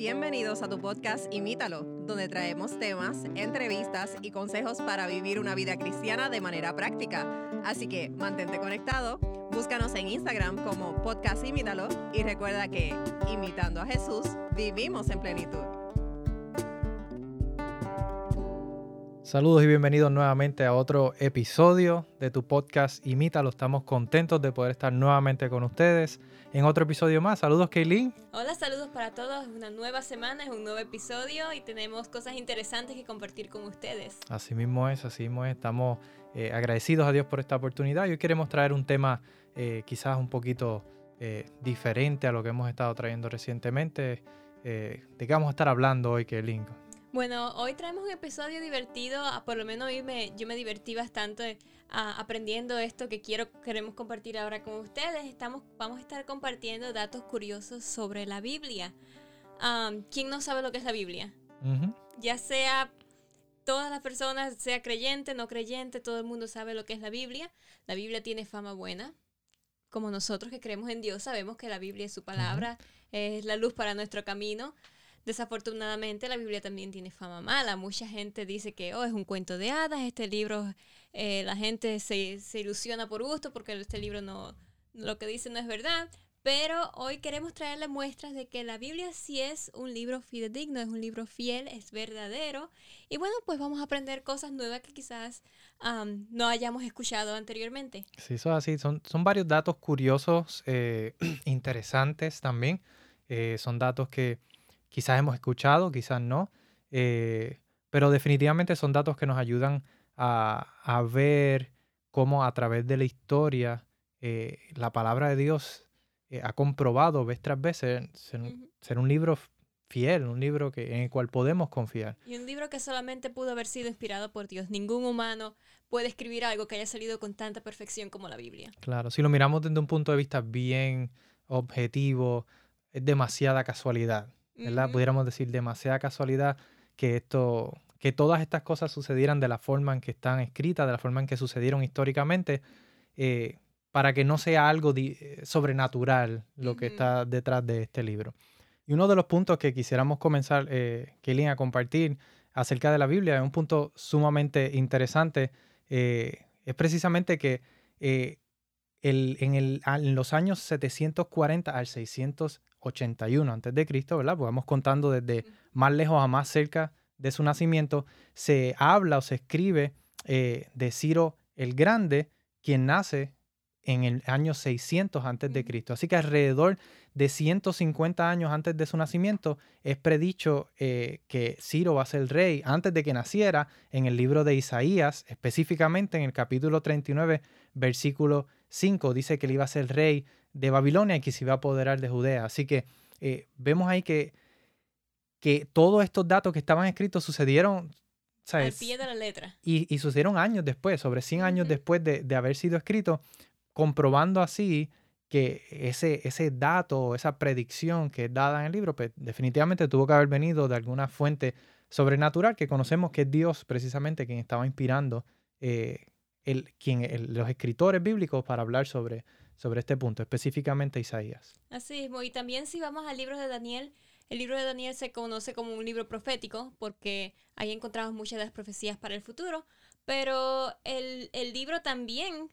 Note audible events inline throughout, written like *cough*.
Bienvenidos a tu podcast Imítalo, donde traemos temas, entrevistas y consejos para vivir una vida cristiana de manera práctica. Así que mantente conectado, búscanos en Instagram como podcast Imítalo y recuerda que, imitando a Jesús, vivimos en plenitud. Saludos y bienvenidos nuevamente a otro episodio de tu podcast Imítalo. Estamos contentos de poder estar nuevamente con ustedes en otro episodio más. Saludos, Kaylin. Hola, saludos para todos. Es una nueva semana, es un nuevo episodio y tenemos cosas interesantes que compartir con ustedes. Así mismo es, así mismo es. Estamos eh, agradecidos a Dios por esta oportunidad hoy queremos traer un tema eh, quizás un poquito eh, diferente a lo que hemos estado trayendo recientemente. ¿De qué vamos a estar hablando hoy, Kaylin? Bueno, hoy traemos un episodio divertido, ah, por lo menos hoy me, yo me divertí bastante ah, aprendiendo esto que quiero, queremos compartir ahora con ustedes. Estamos, vamos a estar compartiendo datos curiosos sobre la Biblia. ¿Quién no sabe lo que es la Biblia? Ya sea todas las personas, sea creyente, no creyente, todo el mundo sabe lo que es la Biblia. La Biblia tiene fama buena. Como nosotros que creemos en Dios, sabemos que la Biblia es su palabra, es la luz para nuestro camino. Desafortunadamente la Biblia también tiene fama mala. Mucha gente dice que oh, es un cuento de hadas, este libro, eh, la gente se, se, ilusiona por gusto porque este libro no, lo que dice no es verdad. Pero hoy queremos traerle muestras de que la Biblia sí es un libro fidedigno, es un libro fiel, es verdadero. Y bueno, pues vamos a aprender cosas nuevas que quizás no hayamos escuchado anteriormente. Sí, eso es así. Son, son varios datos curiosos, eh, *clears throat* interesantes también. Eh, son datos que quizás hemos escuchado, quizás no, eh, pero definitivamente son datos que nos ayudan a, ver cómo a través de la historia eh, la palabra de Dios eh, ha comprobado vez tras vez ser, un libro fiel, un libro que, en el cual podemos confiar. Y un libro que solamente pudo haber sido inspirado por Dios. Ningún humano puede escribir algo que haya salido con tanta perfección como la Biblia. Claro, si lo miramos desde un punto de vista bien objetivo, es demasiada casualidad ¿verdad? Pudiéramos decir demasiada casualidad que esto, que todas estas cosas sucedieran de la forma en que están escritas, de la forma en que sucedieron históricamente, eh, para que no sea algo eh, sobrenatural lo que está detrás de este libro. Y uno de los puntos que quisiéramos comenzar, eh, a compartir acerca de la Biblia, es un punto sumamente interesante, eh, es precisamente que el, en, el, en, los años 740 al 600 81 antes de Cristo, ¿verdad? Pues vamos contando desde más lejos a más cerca de su nacimiento, se habla o se escribe eh, de Ciro el Grande, quien nace en el año 600 antes de Cristo. Así que alrededor de 150 años antes de su nacimiento es predicho eh, que Ciro va a ser el rey antes de que naciera en el libro de Isaías, específicamente en el capítulo 39, versículo 5, dice que él iba a ser rey de Babilonia y que se iba a apoderar de Judea. Así que eh, vemos ahí que, que todos estos datos que estaban escritos sucedieron al pie de la letra. Y, sucedieron años después, sobre 100 años después de, haber sido escrito, comprobando así que ese, ese dato, esa predicción que es dada en el libro, pues definitivamente tuvo que haber venido de alguna fuente sobrenatural que conocemos que es Dios precisamente quien estaba inspirando eh, el, quien, los escritores bíblicos para hablar sobre, sobre este punto, específicamente Isaías. Así es, y también si vamos al libro de Daniel, el libro de Daniel se conoce como un libro profético porque ahí encontramos muchas de las profecías para el futuro, pero el, libro también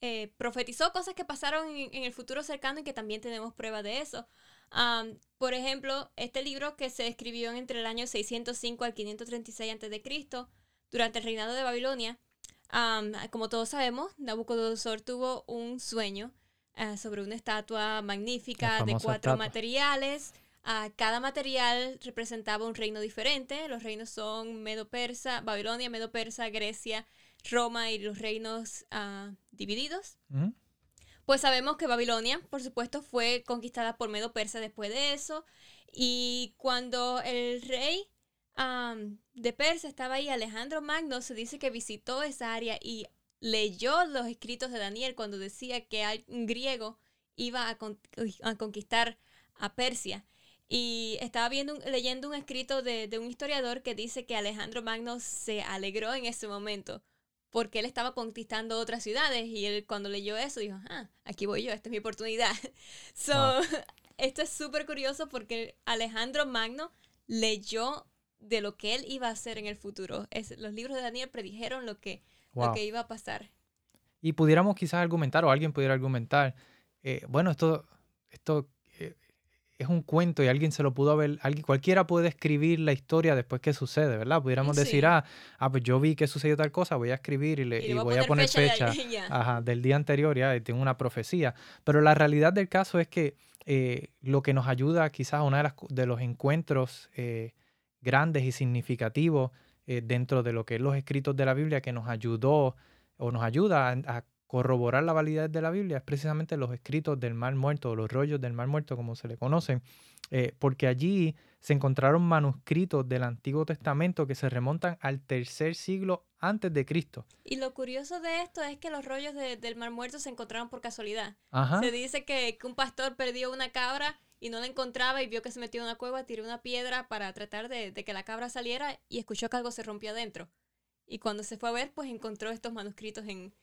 eh, profetizó cosas que pasaron en, el futuro cercano y que también tenemos prueba de eso. por ejemplo, este libro que se escribió entre el año 605 al 536 a.C., durante el reinado de Babilonia, como todos sabemos, Nabucodonosor tuvo un sueño eh, sobre una estatua magnífica de cuatro materiales. Uh, cada material representaba un reino diferente. Los reinos son Medo-Persa, Babilonia, Medo-Persa, Grecia, Roma y los reinos ah, divididos. Pues sabemos que Babilonia, por supuesto, fue conquistada por Medo-Persa después de eso. Y cuando el rey de Persia estaba ahí Alejandro Magno, se dice que visitó esa área y leyó los escritos de Daniel cuando decía que un griego iba a, conquistar a Persia. Y estaba viendo, leyendo un escrito de, un historiador que dice que Alejandro Magno se alegró en ese momento porque él estaba conquistando otras ciudades y él cuando leyó eso dijo, ah, aquí voy yo, esta es mi oportunidad. *laughs* So, *laughs* esto es súper curioso porque Alejandro Magno leyó de lo que él iba a hacer en el futuro. Es, los libros de Daniel predijeron lo que, lo que iba a pasar. Y pudiéramos quizás argumentar, o alguien pudiera argumentar, eh, bueno, esto, esto eh, es un cuento y alguien se lo pudo haber, alguien, cualquiera puede escribir la historia después que sucede, ¿verdad? Pudiéramos Sí. decir, ah, ah, pues yo vi que sucedió tal cosa, voy a escribir y, le, Y le y voy a a poner fecha fecha, *laughs* ya. ajá, del día anterior, ya, y tengo una profecía. Pero la realidad del caso es que eh, lo que nos ayuda quizás una de, las, de los encuentros grandes y significativos eh, dentro de lo que es los escritos de la Biblia que nos ayudó o nos ayuda a, a corroborar la validez de la Biblia es precisamente los escritos del Mar Muerto, o los rollos del Mar Muerto, como se le conocen, eh, porque allí se encontraron manuscritos del Antiguo Testamento que se remontan al tercer siglo antes de Cristo. Y lo curioso de esto es que los rollos de- del Mar Muerto se encontraron por casualidad. Ajá. Se dice que, que un pastor perdió una cabra y no la encontraba y vio que se metió en una cueva, tiró una piedra para tratar de, de que la cabra saliera y escuchó que algo se rompió adentro. Y cuando se fue a ver, pues encontró estos manuscritos en,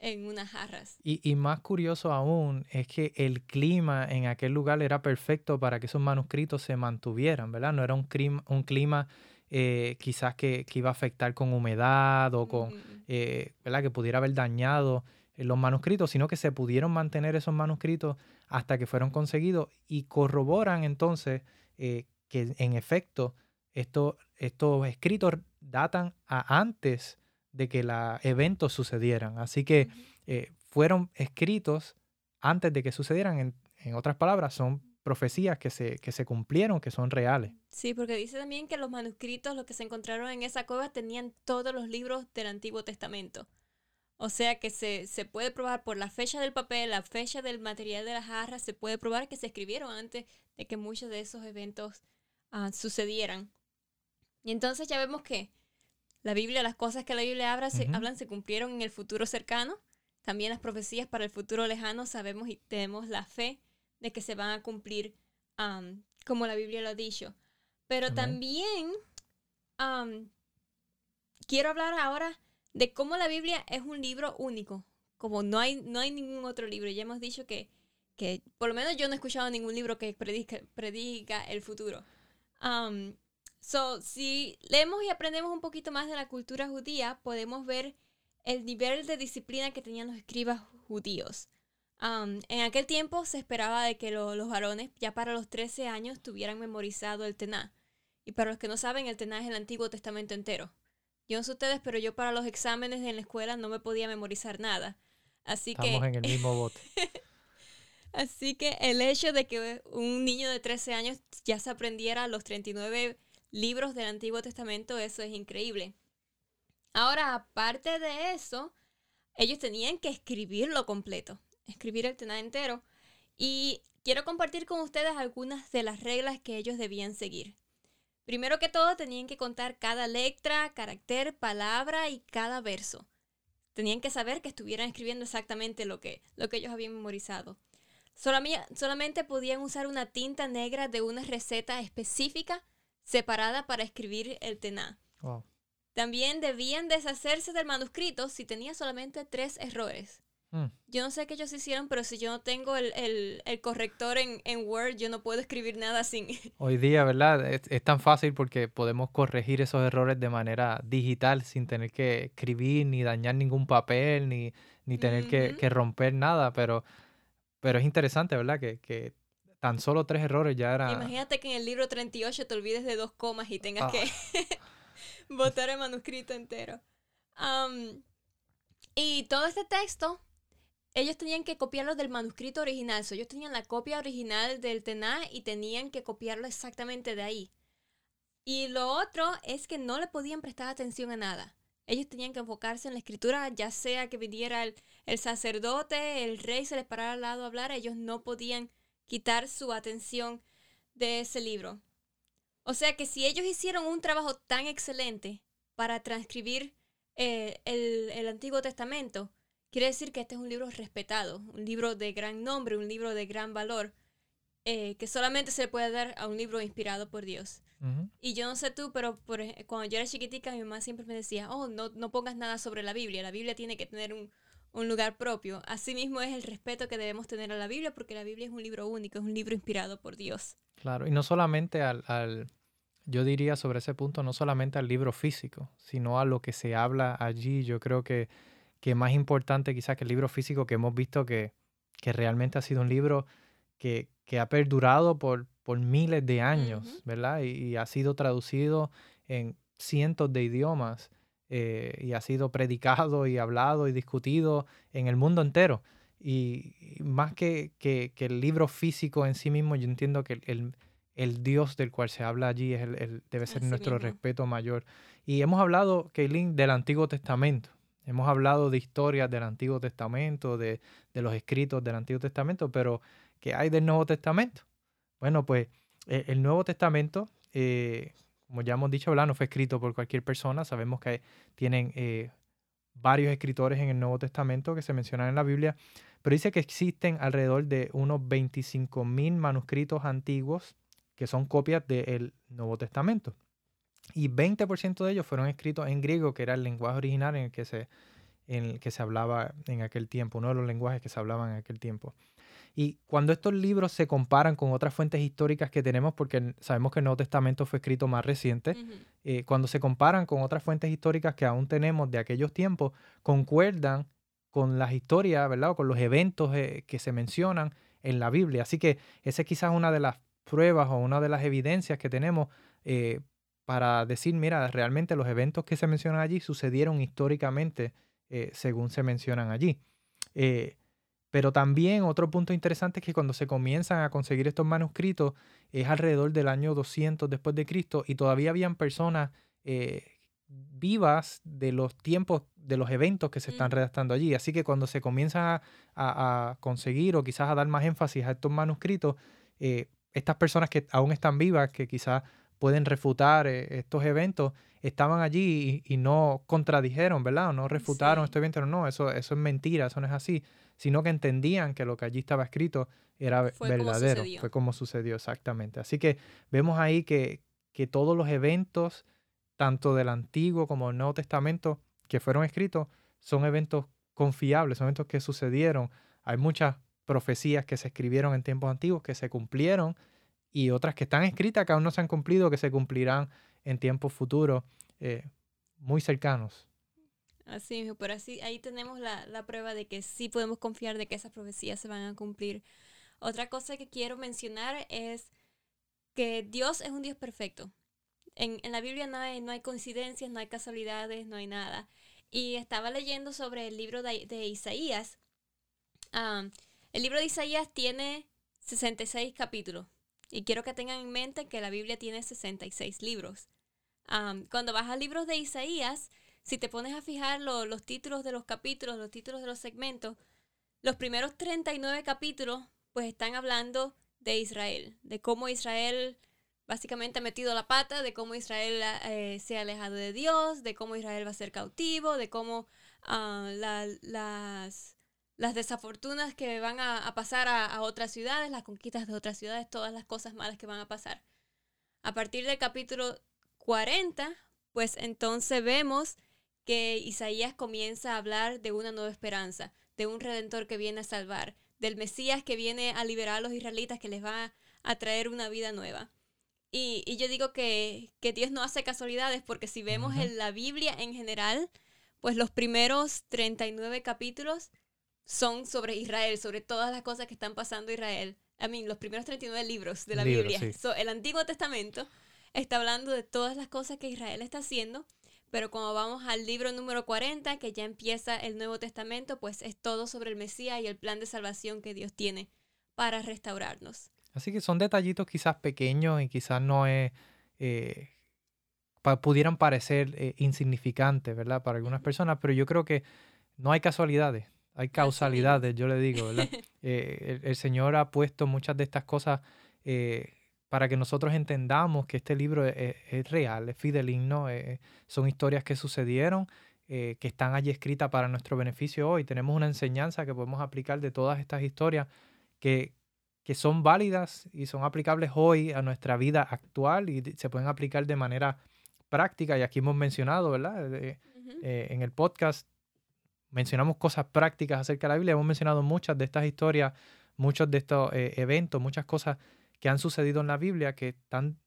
en unas jarras. Y, y más curioso aún es que el clima en aquel lugar era perfecto para que esos manuscritos se mantuvieran, ¿verdad? No era un clima, un clima eh, quizás que, que iba a afectar con humedad o con, eh, ¿verdad? Que pudiera haber dañado eh, los manuscritos, sino que se pudieron mantener esos manuscritos hasta que fueron conseguidos y corroboran entonces eh, que en efecto estos, estos escritos datan a antes de que los eventos sucedieran. Así que eh, fueron escritos antes de que sucedieran. En, en otras palabras, son profecías que se, que se cumplieron, que son reales. Sí, porque dice también que los manuscritos, los que se encontraron en esa cueva, tenían todos los libros del Antiguo Testamento. O sea que se, se puede probar por la fecha del papel, la fecha del material de las jarras, se puede probar que se escribieron antes de que muchos de esos eventos ah, sucedieran. Y entonces ya vemos que la Biblia, las cosas que la Biblia habla, se, Ujú. hablan se cumplieron en el futuro cercano. También las profecías para el futuro lejano sabemos y tenemos la fe de que se van a cumplir como la Biblia lo ha dicho. Pero también am, quiero hablar ahora de cómo la Biblia es un libro único, como no hay, no hay ningún otro libro. Ya hemos dicho que, que por lo menos yo no he escuchado ningún libro que predica, predica el futuro. Am, so, si leemos y aprendemos un poquito más de la cultura judía, podemos ver el nivel de disciplina que tenían los escribas judíos. Am, en aquel tiempo se esperaba de que lo- los varones ya para los 13 años tuvieran memorizado el Tená. Y para los que no saben, el Tená es el Antiguo Testamento entero. Yo no sé ustedes, pero yo para los exámenes en la escuela no me podía memorizar nada. Así Estamos que, en el mismo bote. *laughs* así que el hecho de que un niño de 13 años ya se aprendiera los 39 libros del Antiguo Testamento, eso es increíble. Ahora, aparte de eso, ellos tenían que escribirlo completo, escribir el Tená entero. Y quiero compartir con ustedes algunas de las reglas que ellos debían seguir. Primero que todo, tenían que contar cada letra, carácter, palabra y cada verso. Tenían que saber que estuvieran escribiendo exactamente lo que, lo que ellos habían memorizado. Solamente podían usar una tinta negra de una receta específica separada para escribir el Tená. Wow. También debían deshacerse del manuscrito si tenía solamente tres errores. Mm. Yo no sé qué ellos hicieron, pero si yo no tengo el, el- el corrector en, en Word, yo no puedo escribir nada sin... *laughs* Hoy día, ¿verdad? Es, es tan fácil porque podemos corregir esos errores de manera digital sin tener que escribir ni dañar ningún papel ni, ni tener que, que romper nada, pero, pero es interesante, ¿verdad? Que, que tan solo tres errores ya era... Imagínate que en el libro 38 te olvides de dos comas y tengas Ah. que *laughs* botar el manuscrito entero. Am, y todo este texto, ellos tenían que copiarlo del manuscrito original. Ellos tenían la copia original del Tená y tenían que copiarlo exactamente de ahí. Y lo otro es que no le podían prestar atención a nada. Ellos tenían que enfocarse en la escritura, ya sea que viniera el, el sacerdote, el rey se les parara al lado a hablar, ellos no podían quitar su atención de ese libro. O sea que si ellos hicieron un trabajo tan excelente para transcribir eh, el, el Antiguo Testamento, quiere decir que este es un libro respetado, un libro de gran nombre, un libro de gran valor, eh, que solamente se le puede dar a un libro inspirado por Dios. Y yo no sé tú, pero por cuando yo era chiquitica, mi mamá siempre me decía, oh, no, no pongas nada sobre la Biblia, la Biblia tiene que tener un, un lugar propio. Asimismo es el respeto que debemos tener a la Biblia, porque la Biblia es un libro único, es un libro inspirado por Dios. Claro, y no solamente al, al yo diría sobre ese punto, no solamente al libro físico, sino a lo que se habla allí. Yo creo que, que más importante quizás que el libro físico que hemos visto que, que realmente ha sido un libro que, que ha perdurado por, por miles de años, ¿verdad? Y, ha sido traducido en cientos de idiomas eh, y ha sido predicado y hablado y discutido en el mundo entero. Y, más que, que, que, el libro físico en sí mismo, yo entiendo que el, el Dios del cual se habla allí es el, debe ser nuestro respeto mayor. Y hemos hablado, Kaylin, del Antiguo Testamento. Hemos hablado de historias del Antiguo Testamento, de, los escritos del Antiguo Testamento, pero ¿qué hay del Nuevo Testamento? Bueno, pues e, el Nuevo Testamento, eh, como ya hemos dicho, no fue escrito por cualquier persona. Sabemos que tienen eh, varios escritores en el Nuevo Testamento que se mencionan en la Biblia, pero dice que existen alrededor de unos 25 mil manuscritos antiguos que son copias del Nuevo Testamento. Y 20% de ellos fueron escritos en griego, que era el lenguaje original en el que se, en el que se hablaba en aquel tiempo, uno de los lenguajes que se hablaban en aquel tiempo. Y cuando estos libros se comparan con otras fuentes históricas que tenemos, porque sabemos que el Nuevo Testamento fue escrito más reciente, eh, cuando se comparan con otras fuentes históricas que aún tenemos de aquellos tiempos, concuerdan con las historias, ¿verdad? O con los eventos eh, que se mencionan en la Biblia. Así que esa es quizás una de las pruebas o una de las evidencias que tenemos eh, para decir, mira, realmente los eventos que se mencionan allí sucedieron históricamente eh, según se mencionan allí. Eh, pero también otro punto interesante es que cuando se comienzan a conseguir estos manuscritos es alrededor del año 200 después de Cristo y todavía habían personas vivas de los tiempos, de los eventos que se están redactando allí. Así que cuando se comienza a, conseguir o quizás a dar más énfasis a estos manuscritos, estas personas que aún están vivas, que quizás pueden refutar eh, estos eventos, estaban allí y, no contradijeron, ¿verdad? O no refutaron estos eventos. No, eso, eso es mentira, eso no es así, sino que entendían que lo que allí estaba escrito era verdadero. Fue como sucedió exactamente. Así que vemos ahí que, que todos los eventos, tanto del Antiguo como del Nuevo Testamento, que fueron escritos, son eventos confiables, son eventos que sucedieron. Hay muchas profecías que se escribieron en tiempos antiguos que se cumplieron y otras que están escritas que aún no se han cumplido, que se cumplirán en tiempos futuros eh, muy cercanos. Así, pero así ahí tenemos la, la, prueba de que sí podemos confiar de que esas profecías se van a cumplir. Otra cosa que quiero mencionar es que Dios es un Dios perfecto. En, en la Biblia no hay, no hay coincidencias, no hay casualidades, no hay nada. Y estaba leyendo sobre el libro de, de Isaías. Um, el libro de Isaías tiene 66 capítulos y quiero que tengan en mente que la Biblia tiene 66 libros. cuando vas al libro de Isaías, si te pones a fijar los títulos de los capítulos, los títulos de los segmentos, los primeros 39 capítulos pues están hablando de Israel, de cómo Israel básicamente ha metido la pata, de cómo Israel eh, se ha alejado de Dios, de cómo Israel va a ser cautivo, de cómo ah, las las desafortunas que van a, pasar a, otras ciudades, las conquistas de otras ciudades, todas las cosas malas que van a pasar. A partir del capítulo 40, pues entonces vemos que Isaías comienza a hablar de una nueva esperanza, de un redentor que viene a salvar, del Mesías que viene a liberar a los israelitas, que les va a traer una vida nueva. Y, yo digo que, Dios no hace casualidades, porque si vemos en la Biblia en general, pues los primeros 39 capítulos son sobre Israel, sobre todas las cosas que están pasando Israel. I mean, los primeros 39 libros de la Biblia. el Antiguo Testamento está hablando de todas las cosas que Israel está haciendo, pero cuando vamos al libro número 40, que ya empieza el Nuevo Testamento, pues es todo sobre el Mesías y el plan de salvación que Dios tiene para restaurarnos. Así que son detallitos quizás pequeños y quizás no es... Eh, pudieran parecer eh, insignificantes, ¿verdad? Para algunas personas, pero yo creo que no hay casualidades hay causalidades, yo le digo, ¿verdad? *laughs* Eh, el, Señor ha puesto muchas de estas cosas eh, para que nosotros entendamos que este libro es, real, es fideligno, eh, son historias que sucedieron, que están allí escritas para nuestro beneficio hoy. Tenemos una enseñanza que podemos aplicar de todas estas historias que, que son válidas y son aplicables hoy a nuestra vida actual y se pueden aplicar de manera práctica. Y aquí hemos mencionado, ¿verdad? en el podcast mencionamos cosas prácticas acerca de la Biblia, hemos mencionado muchas de estas historias, muchos de estos eh, eventos, muchas cosas que han sucedido en la Biblia que están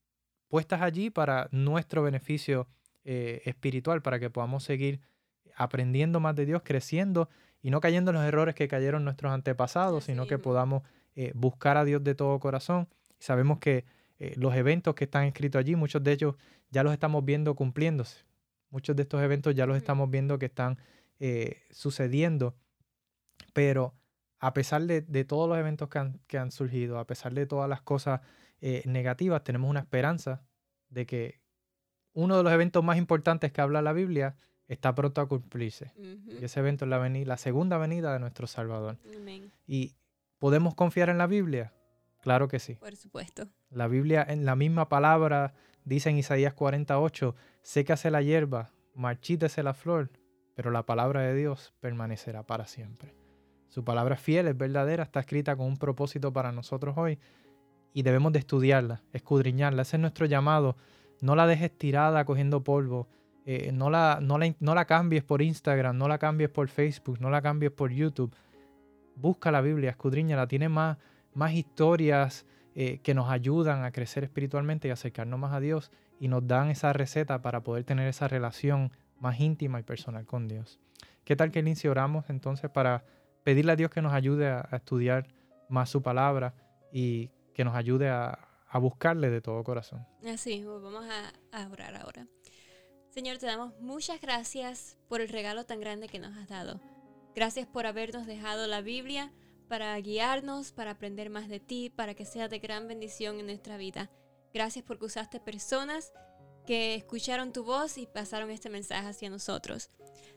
puestas allí para nuestro beneficio eh, espiritual, para que podamos seguir aprendiendo más de Dios, creciendo y no cayendo en los errores que cayeron nuestros antepasados, sino que podamos eh, buscar a Dios de todo corazón. Sabemos que eh, los eventos que están escritos allí, muchos de ellos ya los estamos viendo cumpliéndose. Muchos de estos eventos ya los estamos viendo que están sucediendo, pero a pesar de, todos los eventos que han, surgido, a pesar de todas las cosas eh, negativas, tenemos una esperanza de que uno de los eventos más importantes que habla la Biblia está pronto a cumplirse. Y ese evento es la, la segunda venida de nuestro Salvador. ¿Y podemos confiar en la Biblia? Claro que sí. Por supuesto. La Biblia, en la misma palabra, dice en Isaías 48, sécase la hierba, marchítese la flor, pero la palabra de Dios permanecerá para siempre. Su palabra es fiel, es verdadera, está escrita con un propósito para nosotros hoy y debemos de estudiarla, escudriñarla. Ese es nuestro llamado. No la dejes tirada cogiendo polvo. Eh, no, la, no, la, cambies por Instagram, no la cambies por Facebook, no la cambies por YouTube. Busca la Biblia, escudriñala. Tiene más, más historias eh, que nos ayudan a crecer espiritualmente y acercarnos más a Dios y nos dan esa receta para poder tener esa relación más íntima y personal con Dios. ¿Qué tal que inicio oramos entonces para pedirle a Dios que nos ayude a, estudiar más su palabra y que nos ayude a, buscarle de todo corazón. Así, pues vamos a, orar ahora. Señor, te damos muchas gracias por el regalo tan grande que nos has dado. Gracias por habernos dejado la Biblia para guiarnos, para aprender más de ti, para que sea de gran bendición en nuestra vida. Gracias porque usaste personas que escucharon tu voz y pasaron este mensaje hacia nosotros.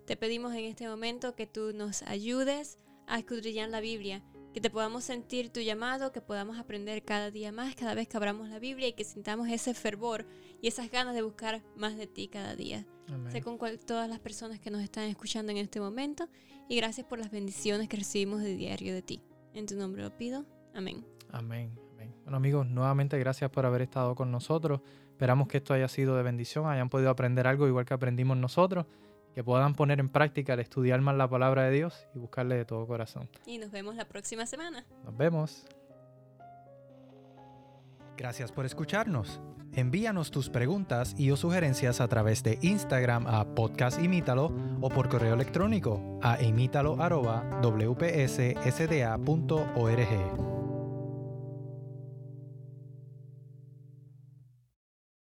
Te pedimos en este momento que tú nos ayudes a escudriñar la Biblia, que te podamos sentir tu llamado, que podamos aprender cada día más, cada vez que abramos la Biblia y que sintamos ese fervor y esas ganas de buscar más de ti cada día. Sé con todas las personas que nos están escuchando en este momento y gracias por las bendiciones que recibimos de diario de ti. En tu nombre lo pido. Amén. Amén. Bueno amigos, nuevamente gracias por haber estado con nosotros. Esperamos que esto haya sido de bendición, hayan podido aprender algo igual que aprendimos nosotros que puedan poner en práctica el estudiar más la palabra de Dios y buscarle de todo corazón. Y nos vemos la próxima semana. Nos vemos. Gracias por escucharnos. Envíanos tus preguntas y o sugerencias a través de Instagram a Podcast Imítalo o por correo electrónico a imítalo.wpssda.org.